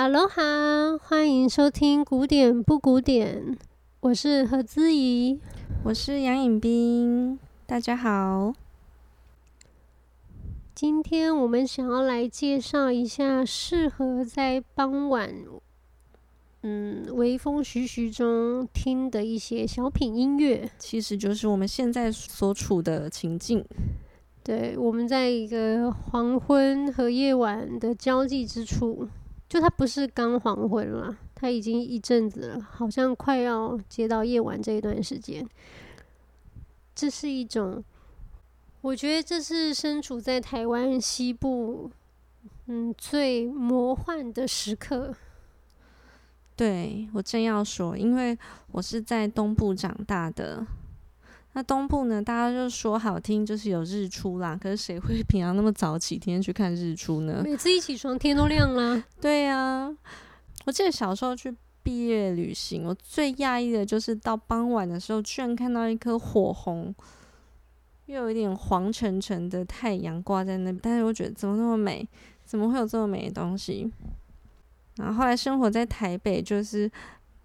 哈喽哈，欢迎收听古典不古典，我是何姿怡，我是杨颖冰，大家好。今天我们想要来介绍一下适合在傍晚，嗯，微风徐徐中听的一些小品音乐，其实就是我们现在所处的情境。对，我们在一个黄昏和夜晚的交际之处，就它不是刚黄昏了，它已经一阵子了，好像快要接到夜晚这一段时间。这是一种，我觉得这是身处在台湾西部，嗯，最魔幻的时刻。对，我正要说，因为我是在东部长大的。那东部呢？大家就说好听，就是有日出啦。可是谁会平常那么早起天天去看日出呢？每次一起床天都亮了。对呀、啊，我记得小时候去毕业旅行，我最讶异的就是到傍晚的时候，居然看到一颗火红，又有一点黄沉沉的太阳挂在那边。但是我觉得怎么那么美？怎么会有这么美的东西？然后后来生活在台北，就是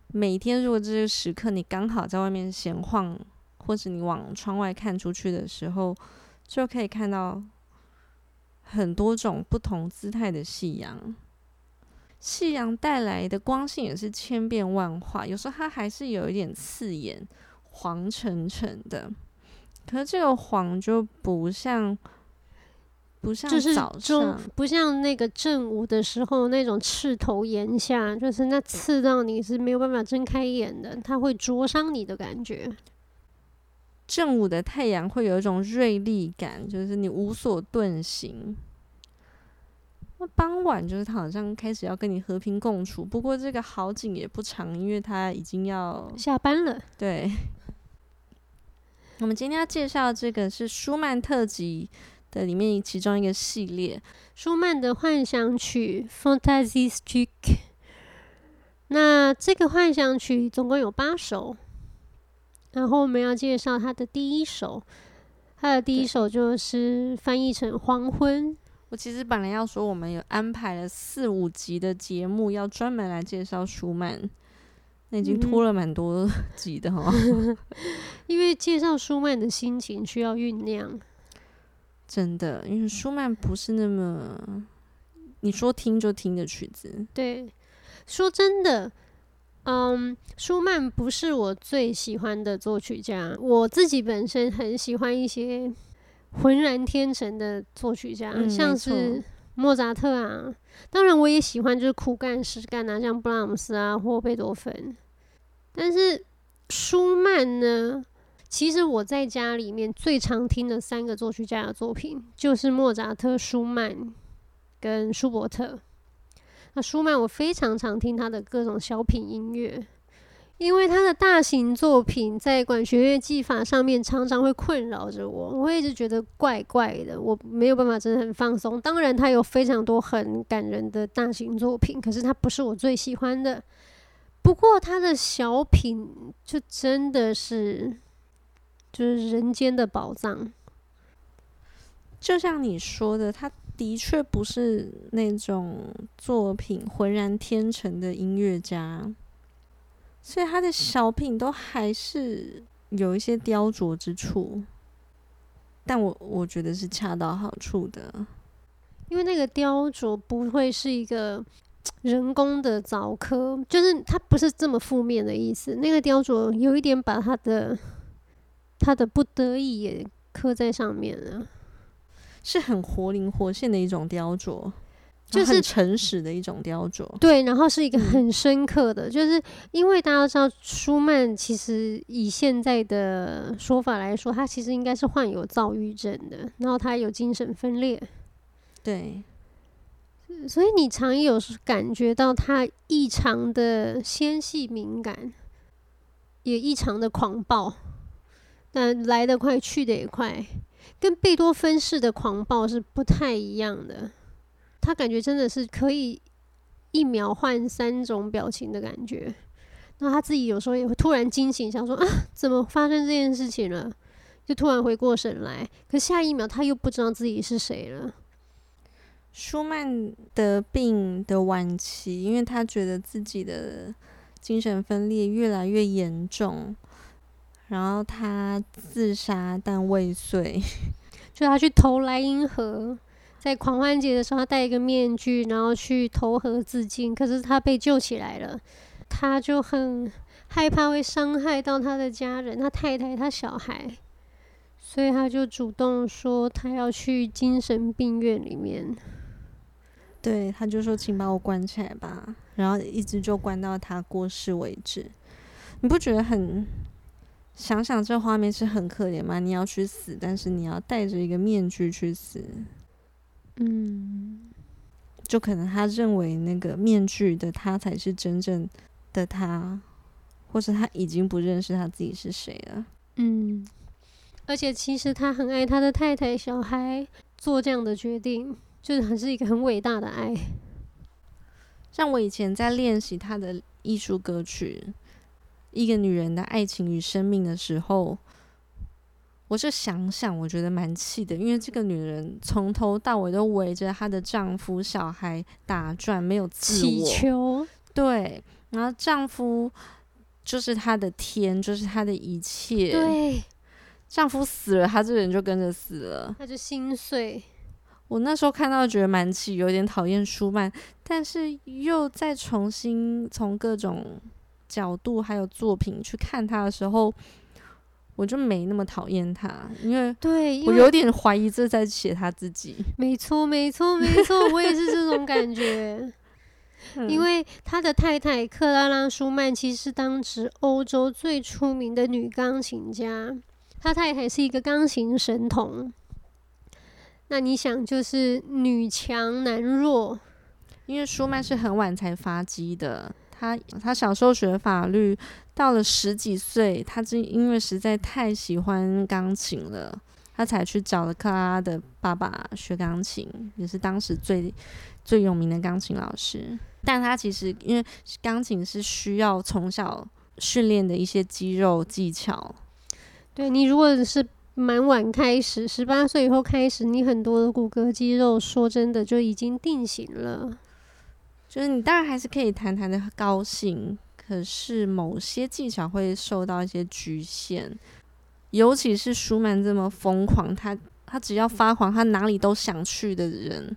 每天如果这个时刻你刚好在外面闲晃。或者你往窗外看出去的时候，就可以看到很多种不同姿态的夕阳。夕阳带来的光线也是千变万化，有时候它还是有一点刺眼，黄沉沉的。可是这个黄就不像，不像早上，不像那个正午的时候那种刺头炎下，就是那刺到你是没有办法睁开眼的，它会灼伤你的感觉。正午的太阳会有一种锐利感，就是你无所遁形。那傍晚就是他好像开始要跟你和平共处，不过这个好景也不长，因为他已经要下班了。对，我们今天要介绍这个是舒曼特辑的里面其中一个系列，舒曼的幻想曲 Fantasiestücke。那这个幻想曲总共有八首。然后我们要介绍他的第一首，他的第一首就是翻译成《黄昏》。我其实本来要说，我们有安排了四五集的节目，要专门来介绍舒曼，那已经拖了蛮多集的哈。因为介绍舒曼的心情需要酝酿，真的，因为舒曼不是那么你说听就听的曲子。对，说真的。嗯，舒曼不是我最喜欢的作曲家。我自己本身很喜欢一些浑然天成的作曲家，嗯、像是莫扎特啊。当然，我也喜欢就是苦干实干啊，像布拉姆斯啊或贝多芬。但是舒曼呢，其实我在家里面最常听的三个作曲家的作品就是莫扎特、舒曼跟舒伯特。那舒曼，我非常常听他的各种小品音乐，因为他的大型作品在管弦乐技法上面常常会困扰着我，我一直觉得怪怪的，我没有办法真的很放松。当然，他有非常多很感人的大型作品，可是他不是我最喜欢的。不过他的小品就真的是就是人间的宝藏，就像你说的，他。的确不是那种作品浑然天成的音乐家，所以他的小品都还是有一些雕琢之处，但我我觉得是恰到好处的，因为那个雕琢不会是一个人工的凿刻，就是它不是这么负面的意思。那个雕琢有一点把他的他的不得已也刻在上面了。是很活灵活现的一种雕琢，就是诚实的一种雕琢。对，然后是一个很深刻的，就是因为大家知道舒曼其实以现在的说法来说，他其实应该是患有躁郁症的，然后他有精神分裂。对，所以你常有感觉到他异常的纤细敏感，也异常的狂暴，但来得快，去得也快。跟贝多芬式的狂暴是不太一样的，他感觉真的是可以一秒换三种表情的感觉。那他自己有时候也会突然惊醒，想说啊，怎么发生这件事情了？就突然回过神来，可下一秒他又不知道自己是谁了。舒曼得病的晚期，因为他觉得自己的精神分裂越来越严重，然后他自杀但未遂，就他去投莱茵河，在狂欢节的时候，他戴一个面具，然后去投河自尽，可是他被救起来了，他就很害怕会伤害到他的家人，他太太，他小孩，所以他就主动说他要去精神病院里面。对，他就说：“请把我关起来吧。”然后一直就关到他过世为止。你不觉得很想想这画面是很可怜吗？你要去死，但是你要戴着一个面具去死。嗯，就可能他认为那个面具的他才是真正的他，或是他已经不认识他自己是谁了。嗯，而且其实他很爱他的太太、小孩，做这样的决定。就是还是一个很伟大的爱，像我以前在练习他的艺术歌曲《一个女人的爱情与生命》的时候，我就想想，我觉得蛮气的，因为这个女人从头到尾都围着她的丈夫、小孩打转，没有自我。祈求。对，然后丈夫就是她的天，就是她的一切。对，丈夫死了，她这个人就跟着死了，她就心碎。我那时候看到觉得蛮气，有点讨厌舒曼，但是又再重新从各种角度还有作品去看他的时候，我就没那么讨厌他，因为对我有点怀疑这在写他自己。没错，没错，没错，我也是这种感觉。因为他的太太克拉拉·舒曼其实是当时欧洲最出名的女钢琴家，他太太是一个钢琴神童。那你想，就是女强男弱，因为舒曼是很晚才发迹的。他他小时候学法律，到了十几岁，他是因为实在太喜欢钢琴了，他才去找了克拉拉的爸爸学钢琴，也是当时最最有名的钢琴老师。但他其实因为钢琴是需要从小训练的一些肌肉技巧。对，你如果是。蛮晚开始，十八岁以后开始，你很多的骨骼肌肉，说真的就已经定型了。就是你当然还是可以谈谈的高兴，可是某些技巧会受到一些局限。尤其是舒曼这么疯狂，他他只要发狂，他哪里都想去的人，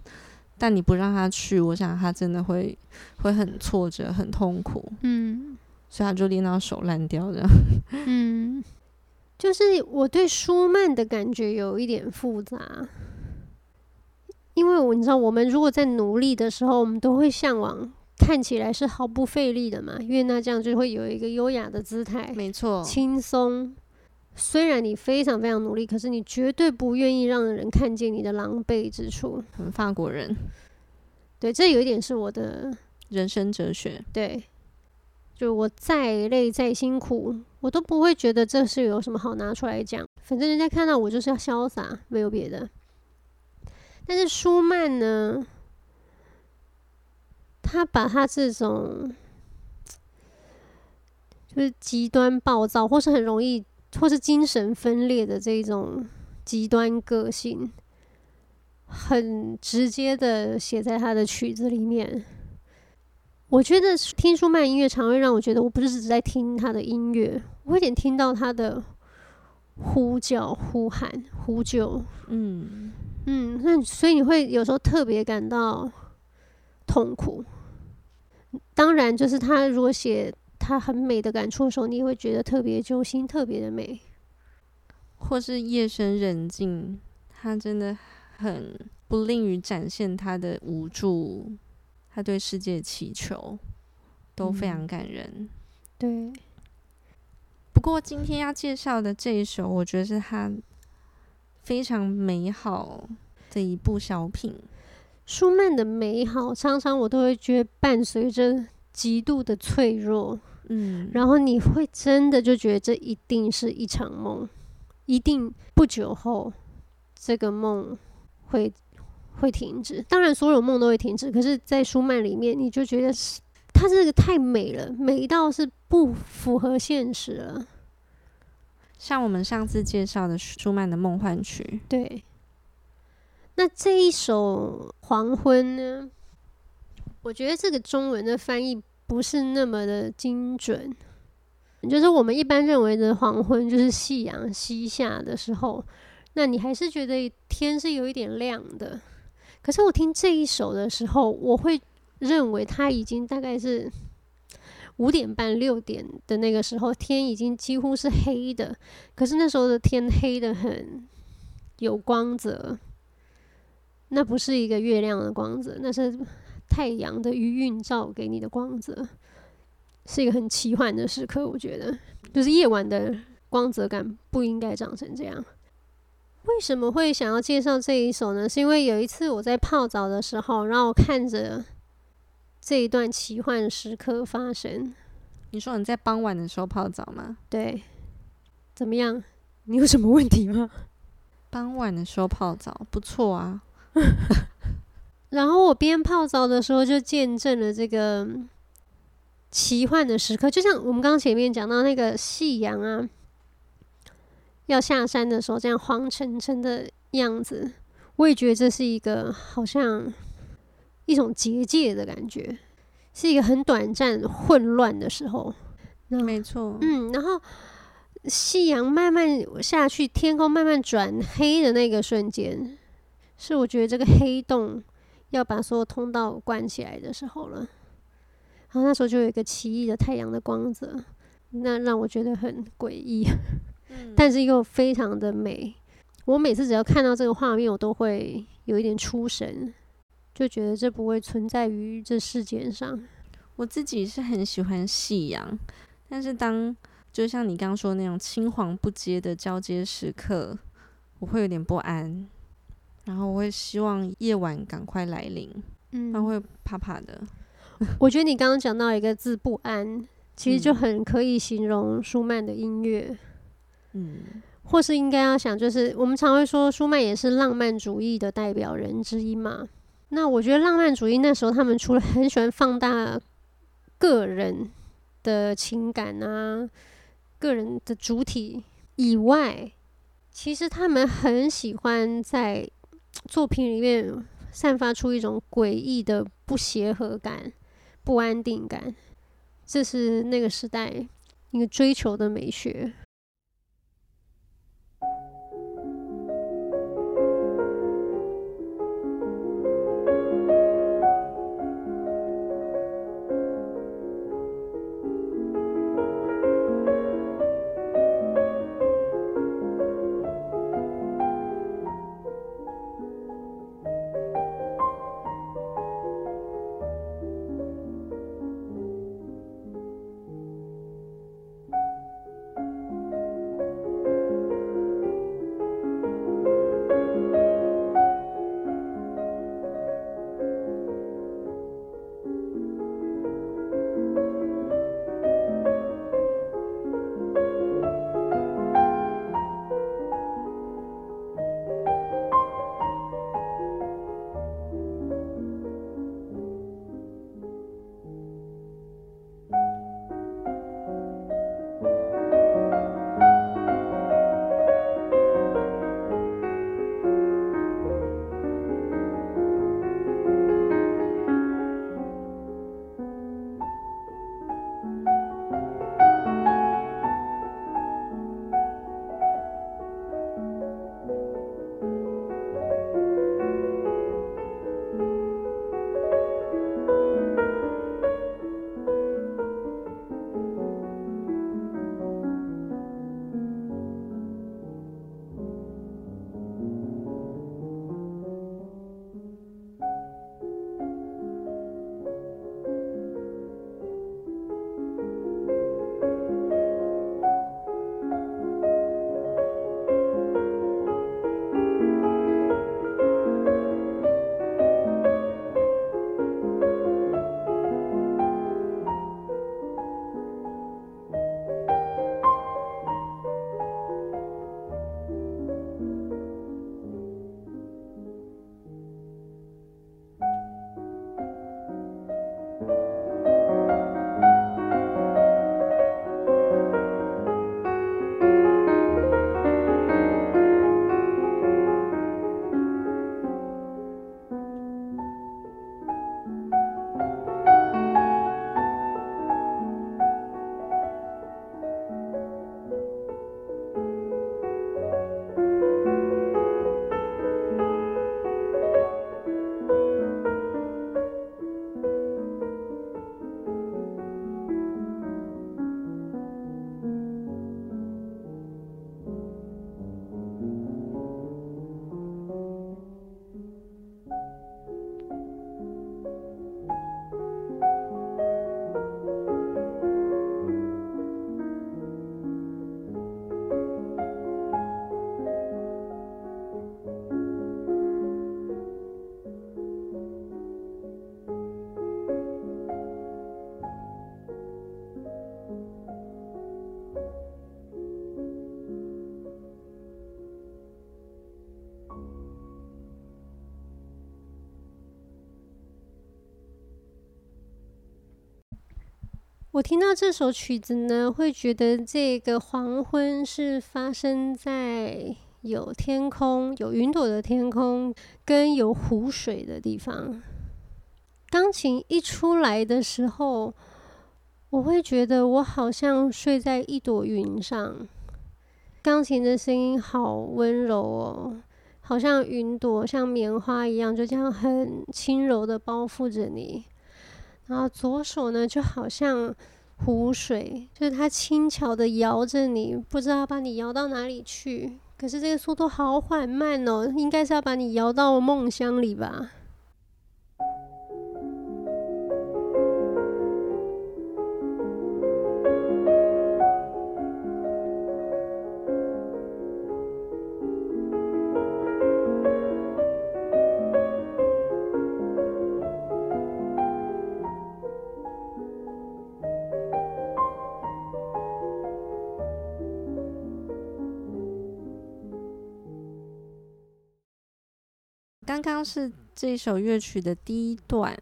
但你不让他去，我想他真的会会很挫折，很痛苦。嗯，所以他就练到手烂掉这样。嗯。就是我对舒曼的感觉有一点复杂，因为我你知道，我们如果在努力的时候，我们都会向往看起来是毫不费力的嘛，因为那这样就会有一个优雅的姿态，没错，轻松。虽然你非常非常努力，可是你绝对不愿意让人看见你的狼狈之处。法国人，对，这有一点是我的人生哲学。对。就我再累再辛苦，我都不会觉得这是有什么好拿出来讲。反正人家看到我就是要潇洒，没有别的。但是舒曼呢，他把他这种就是极端暴躁，或是很容易，或是精神分裂的这种极端个性，很直接的写在他的曲子里面。我觉得听舒曼音乐常会让我觉得，我不是只在听他的音乐，我有点听到他的呼叫、呼喊、呼救。嗯嗯，那所以你会有时候特别感到痛苦。当然，就是他如果写他很美的感触的时候，你也会觉得特别揪心，特别的美。或是夜深人静，他真的很不吝于展现他的无助。他对世界祈求都非常感人。嗯，对。不过今天要介绍的这一首，我觉得是他非常美好的一部小品。舒曼的美好，常常我都会觉得伴随着极度的脆弱。嗯，然后你会真的就觉得这一定是一场梦，一定不久后这个梦会。会停止，当然所有梦都会停止。可是，在舒曼里面，你就觉得是它这个太美了，美到是不符合现实了。像我们上次介绍的舒曼的《梦幻曲》，对。那这一首《黄昏》呢？我觉得这个中文的翻译不是那么的精准。就是我们一般认为的黄昏，就是夕阳西下的时候，那你还是觉得天是有一点亮的。可是我听这一首的时候，我会认为它已经大概是五点半六点的那个时候，天已经几乎是黑的。可是那时候的天黑得很有光泽，那不是一个月亮的光泽，那是太阳的余韵照给你的光泽。是一个很奇幻的时刻，我觉得，就是夜晚的光泽感不应该长成这样。为什么会想要介绍这一首呢？是因为有一次我在泡澡的时候，然后我看着这一段奇幻时刻发生。你说你在傍晚的时候泡澡吗？对。怎么样？你有什么问题吗？傍晚的时候泡澡不错啊。然后我边泡澡的时候就见证了这个。奇幻的时刻，就像我们刚刚前面讲到那个夕阳啊，要下山的时候，这样黄澄澄的样子，我也觉得这是一个好像一种结界的感觉，是一个很短暂混乱的时候。没错，嗯，然后夕阳慢慢下去，天空慢慢转黑的那个瞬间，是我觉得这个黑洞要把所有通道关起来的时候了。然后那时候就有一个奇异的太阳的光泽，那让我觉得很诡异，嗯，但是又非常的美。我每次只要看到这个画面，我都会有一点出神，就觉得这不会存在于这世界上。我自己是很喜欢夕阳，但是当就像你刚刚说的那种青黄不接的交接时刻，我会有点不安，然后我会希望夜晚赶快来临，嗯，会怕怕的。我觉得你刚刚讲到一个字“不安”，其实就很可以形容舒曼的音乐。嗯，或是应该要想，就是我们常会说舒曼也是浪漫主义的代表人之一嘛。那我觉得浪漫主义那时候他们除了 很喜欢放大个人的情感啊、个人的主体以外，其实他们很喜欢在作品里面散发出一种诡异的不协和感。不安定感，这是那个时代一个追求的美学。我听到这首曲子呢，会觉得这个黄昏是发生在有天空、有云朵的天空跟有湖水的地方。钢琴一出来的时候，我会觉得我好像睡在一朵云上。钢琴的声音好温柔哦，好像云朵像棉花一样，就这样很轻柔的包覆着你。然后左手呢，就好像湖水，就是它轻巧的摇着你，不知道把你摇到哪里去。可是这个速度好缓慢哦，应该是要把你摇到梦乡里吧。是这首乐曲的第一段，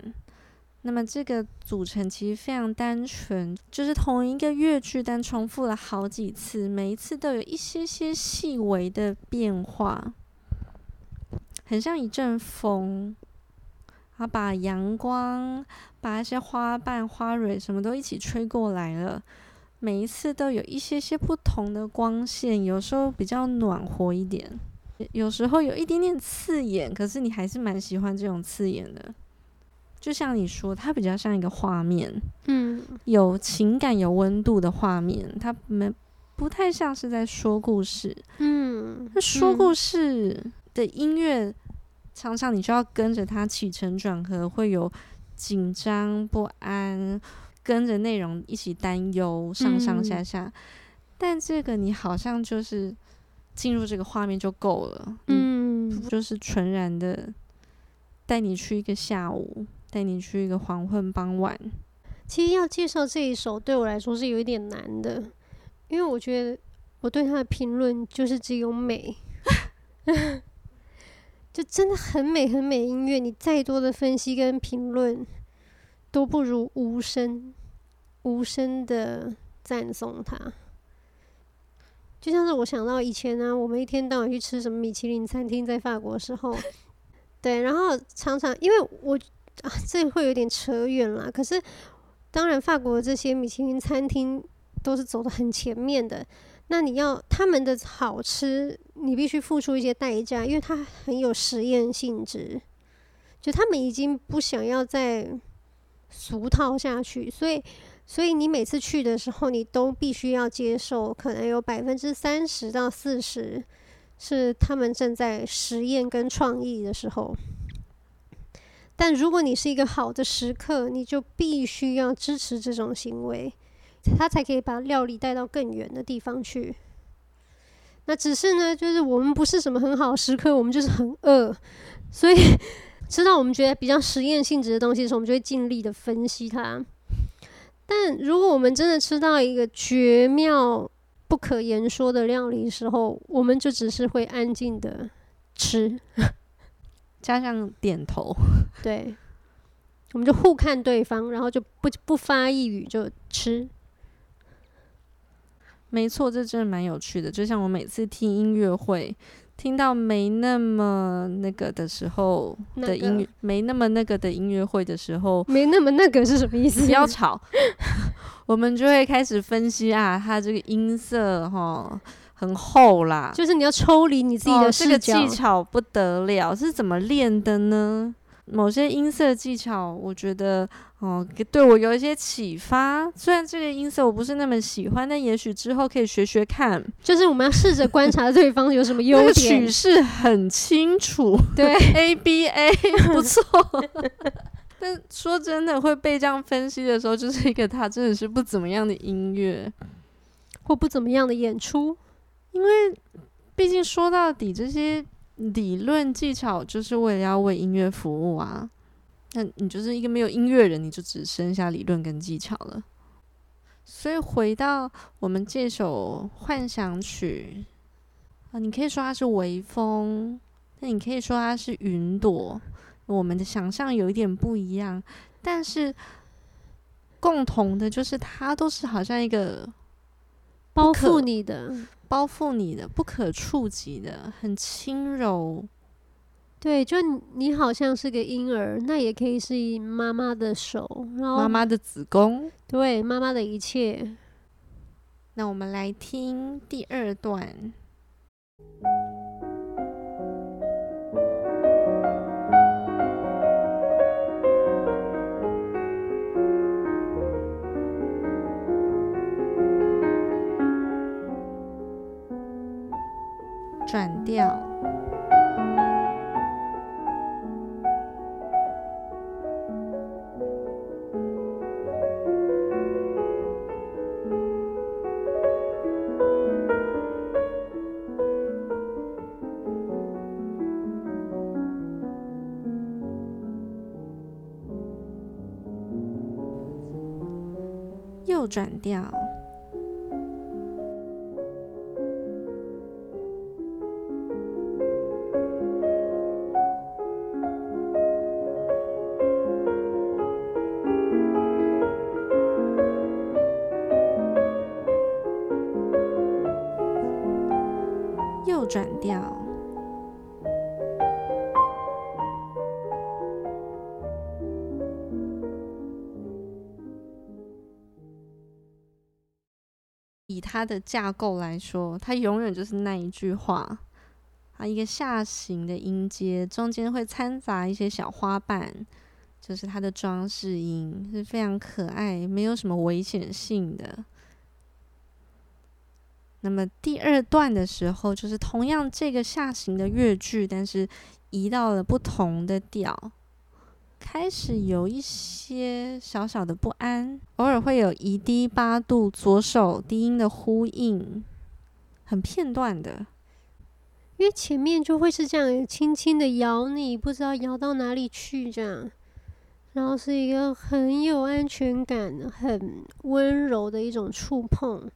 那么这个组成其实非常单纯，就是同一个乐句，但重复了好几次，每一次都有一些些细微的变化，很像一阵风，啊把阳光、把一些花瓣、花蕊什么都一起吹过来了，每一次都有一些些不同的光线，有时候比较暖和一点。有时候有一点点刺眼，可是你还是蛮喜欢这种刺眼的。就像你说，它比较像一个画面，嗯，有情感、有温度的画面，它没不太像是在说故事，嗯。那说故事的音乐，常常你就要跟着它起承转合，会有紧张不安，跟着内容一起担忧，上上下下。嗯。但这个你好像就是。进入这个画面就够了，嗯，就是纯然的带你去一个下午，带你去一个黄昏傍晚。其实要介绍这一首对我来说是有一点难的，因为我觉得我对他的评论就是只有美，就真的很美很美音乐，你再多的分析跟评论都不如无声无声的赞颂它。就像是我想到以前呢、啊，我们一天到晚去吃什么米其林餐厅，在法国的时候，对，然后常常因为我啊，这会有点扯远了。可是当然，法国的这些米其林餐厅都是走的很前面的。那你要他们的好吃，你必须付出一些代价，因为它很有实验性质。就他们已经不想要再俗套下去，所以。所以你每次去的时候，你都必须要接受，可能有百分之三十到四十是他们正在实验跟创意的时候。但如果你是一个好的食客，你就必须要支持这种行为，他才可以把料理带到更远的地方去。那只是呢，就是我们不是什么很好的食客，我们就是很饿，所以 吃到我们觉得比较实验性质的东西的时候，我们就会尽力的分析它。但如果我们真的吃到一个绝妙、不可言说的料理的时候，我们就只是会安静的吃，加上点头。对，我们就互看对方，然后就不不发一语就吃。没错，这真的蛮有趣的。就像我每次听音乐会。听到没那么那个的时候的音乐，那个、没那么那个的音乐会的时候，没那么那个是什么意思？不要吵，我们就会开始分析啊，它这个音色哈很厚啦，就是你要抽离你自己的视角，哦，这个技巧不得了，是怎么练的呢？某些音色技巧，我觉得哦，对我有一些启发。虽然这个音色我不是那么喜欢，但也许之后可以学学看。就是我们要试着观察对方有什么优点。那个曲式很清楚，对，A B A 不错。但说真的，会被这样分析的时候，就是一个他真的是不怎么样的音乐，或不怎么样的演出。因为毕竟说到底，这些。理论技巧就是为了要为音乐服务啊！那你就是一个没有音乐人，你就只剩下理论跟技巧了。所以回到我们这首幻想曲啊，你可以说它是微风，那你可以说它是云朵。我们的想象有一点不一样，但是共同的，就是它都是好像一个包覆你的、包覆你的、不可触及的，很轻柔。对，就你好像是个婴儿，那也可以是妈妈的手，然后妈妈的子宫，对，妈妈的一切。那我们来听第二段。转调，又转调。转调，它的架构来说，它永远就是那一句话，啊，一个下行的音阶，中间会掺杂一些小花瓣，就是它的装饰音，是非常可爱，没有什么危险性的。那么第二段的时候，就是同样这个下行的乐句，但是移到了不同的调，开始有一些小小的不安，偶尔会有移低八度左手低音的呼应，很片段的，因为前面就会是这样轻轻的摇你，不知道摇到哪里去这样，然后是一个很有安全感、很温柔的一种触碰。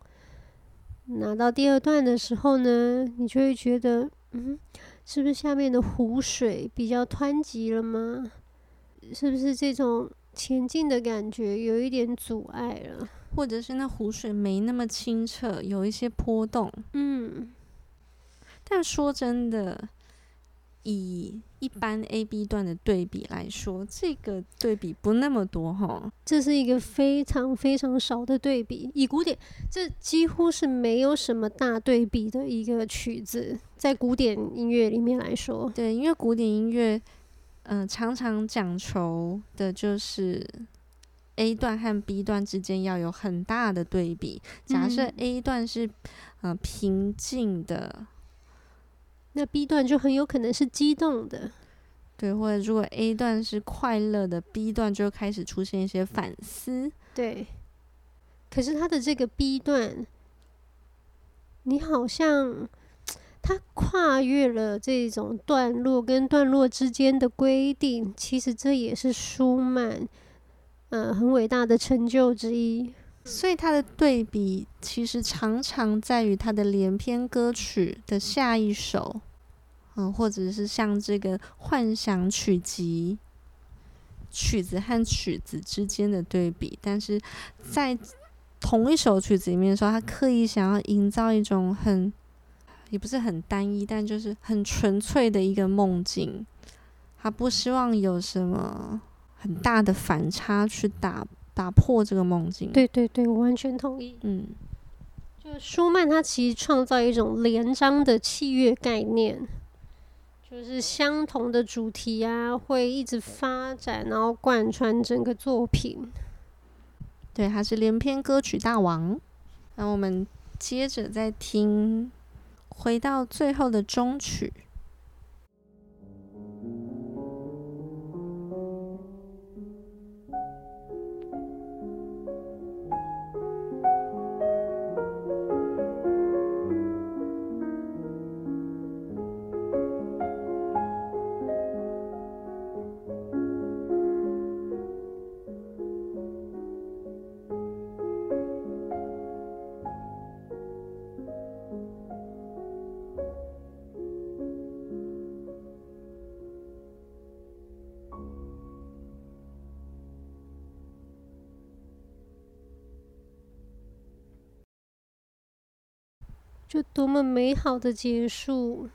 拿到第二段的时候呢，你就会觉得，嗯，是不是下面的湖水比较湍急了吗？是不是这种前进的感觉有一点阻碍了？或者是那湖水没那么清澈，有一些波动？嗯，但说真的。以一般 A B 段的对比来说，这个对比不那么多哈。这是一个非常非常少的对比。以古典，这几乎是没有什么大对比的一个曲子，在古典音乐里面来说。对，因为古典音乐，嗯、呃，常常讲求的就是 A 段和 B 段之间要有很大的对比。假设 A 段是呃平静的。那 B 段就很有可能是激动的，对，或者如果 A 段是快乐的，B 段就开始出现一些反思，对。可是他的这个 B 段，你好像他跨越了这种段落跟段落之间的规定，其实这也是舒曼，呃，很伟大的成就之一。所以他的对比其实常常在于他的连篇歌曲的下一首，嗯，或者是像这个幻想曲集曲子和曲子之间的对比，但是在同一首曲子里面的时候，他刻意想要营造一种很也不是很单一，但就是很纯粹的一个梦境，他不希望有什么很大的反差去打。打破这个梦境。对对对，我完全同意。嗯，就舒曼他其实创造一种连章的器乐概念，就是相同的主题啊，会一直发展，然后贯穿整个作品。对，他是连篇歌曲大王。那我们接着再听，回到最后的终曲。就多么美好的结束。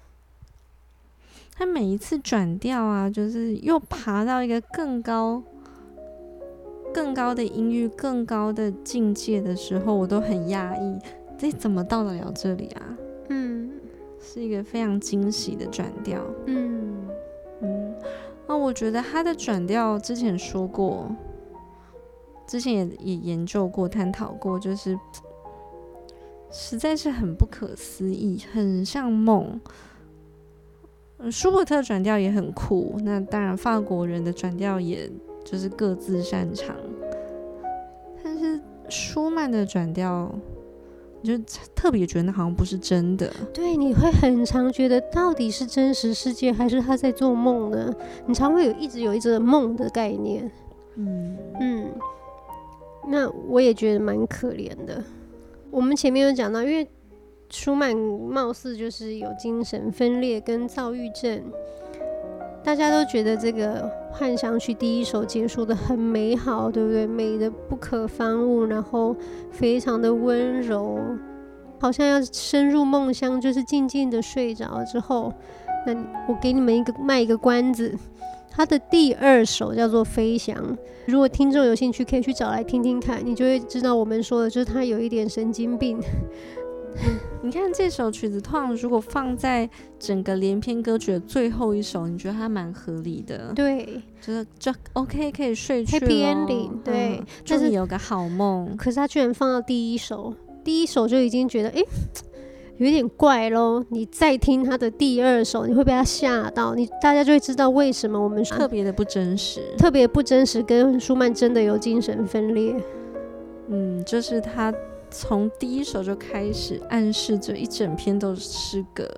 他每一次转调啊，就是又爬到一个更高、更高的音域、更高的境界的时候，我都很讶异。这怎么到得了这里啊？嗯，是一个非常惊喜的转调。嗯嗯，那我觉得他的转调之前说过，之前也也研究过、探讨过，就是实在是很不可思议，很像梦。舒伯特转调也很酷，那当然法国人的转调也就是各自擅长，但是舒曼的转调，你就特别觉得那好像不是真的。对，你会很常觉得到底是真实世界还是他在做梦呢？你常会有一直有一个梦的概念。嗯嗯，那我也觉得蛮可怜的。我们前面有讲到，因为。舒曼貌似就是有精神分裂跟躁郁症，大家都觉得这个幻想曲第一首结束得很美好，对不对？美得不可方物，然后非常的温柔，好像要深入梦乡，就是静静的睡着之后，那我给你们一个卖一个关子，他的第二首叫做《飞翔》，如果听众有兴趣，可以去找来听听看，你就会知道我们说的就是他有一点神经病。你看这首曲子，通常如果放在整个连篇歌曲的最后一首，你觉得它蛮合理的。对，就是就 OK，可以睡去了。Happy ending，对，祝你有个好梦。可是他居然放到第一首，第一首就已经觉得哎、欸，有点怪喽。你再听他的第二首，你会被他吓到，你大家就会知道为什么我们特别的不真实，特别不真实，跟舒曼真的有精神分裂。嗯，就是他。从第一首就开始暗示着一整篇都是个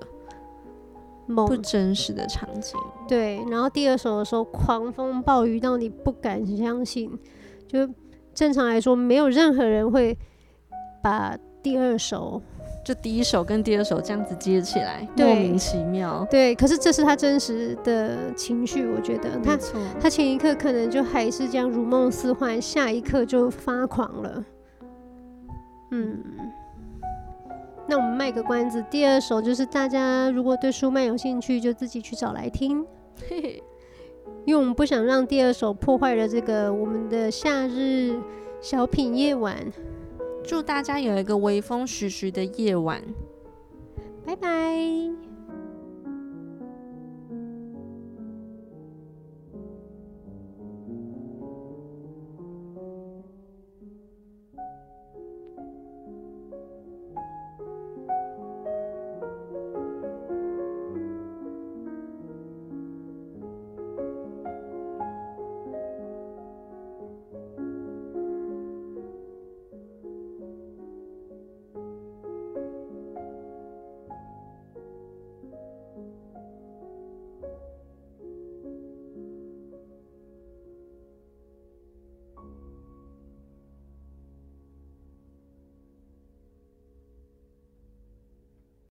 不真实的场景。对，然后第二首的时候狂风暴雨到你不敢相信，就正常来说没有任何人会把第二首就第一首跟第二首这样子接起来，莫名其妙。对，可是这是他真实的情绪，我觉得他他前一刻可能就还是这样如梦似幻，下一刻就发狂了。嗯，那我们卖个关子，第二首就是大家如果对舒曼有兴趣，就自己去找来听。嘿嘿，因为我们不想让第二首破坏了这个我们的夏日小品夜晚。祝大家有一个微风徐徐的夜晚，拜拜。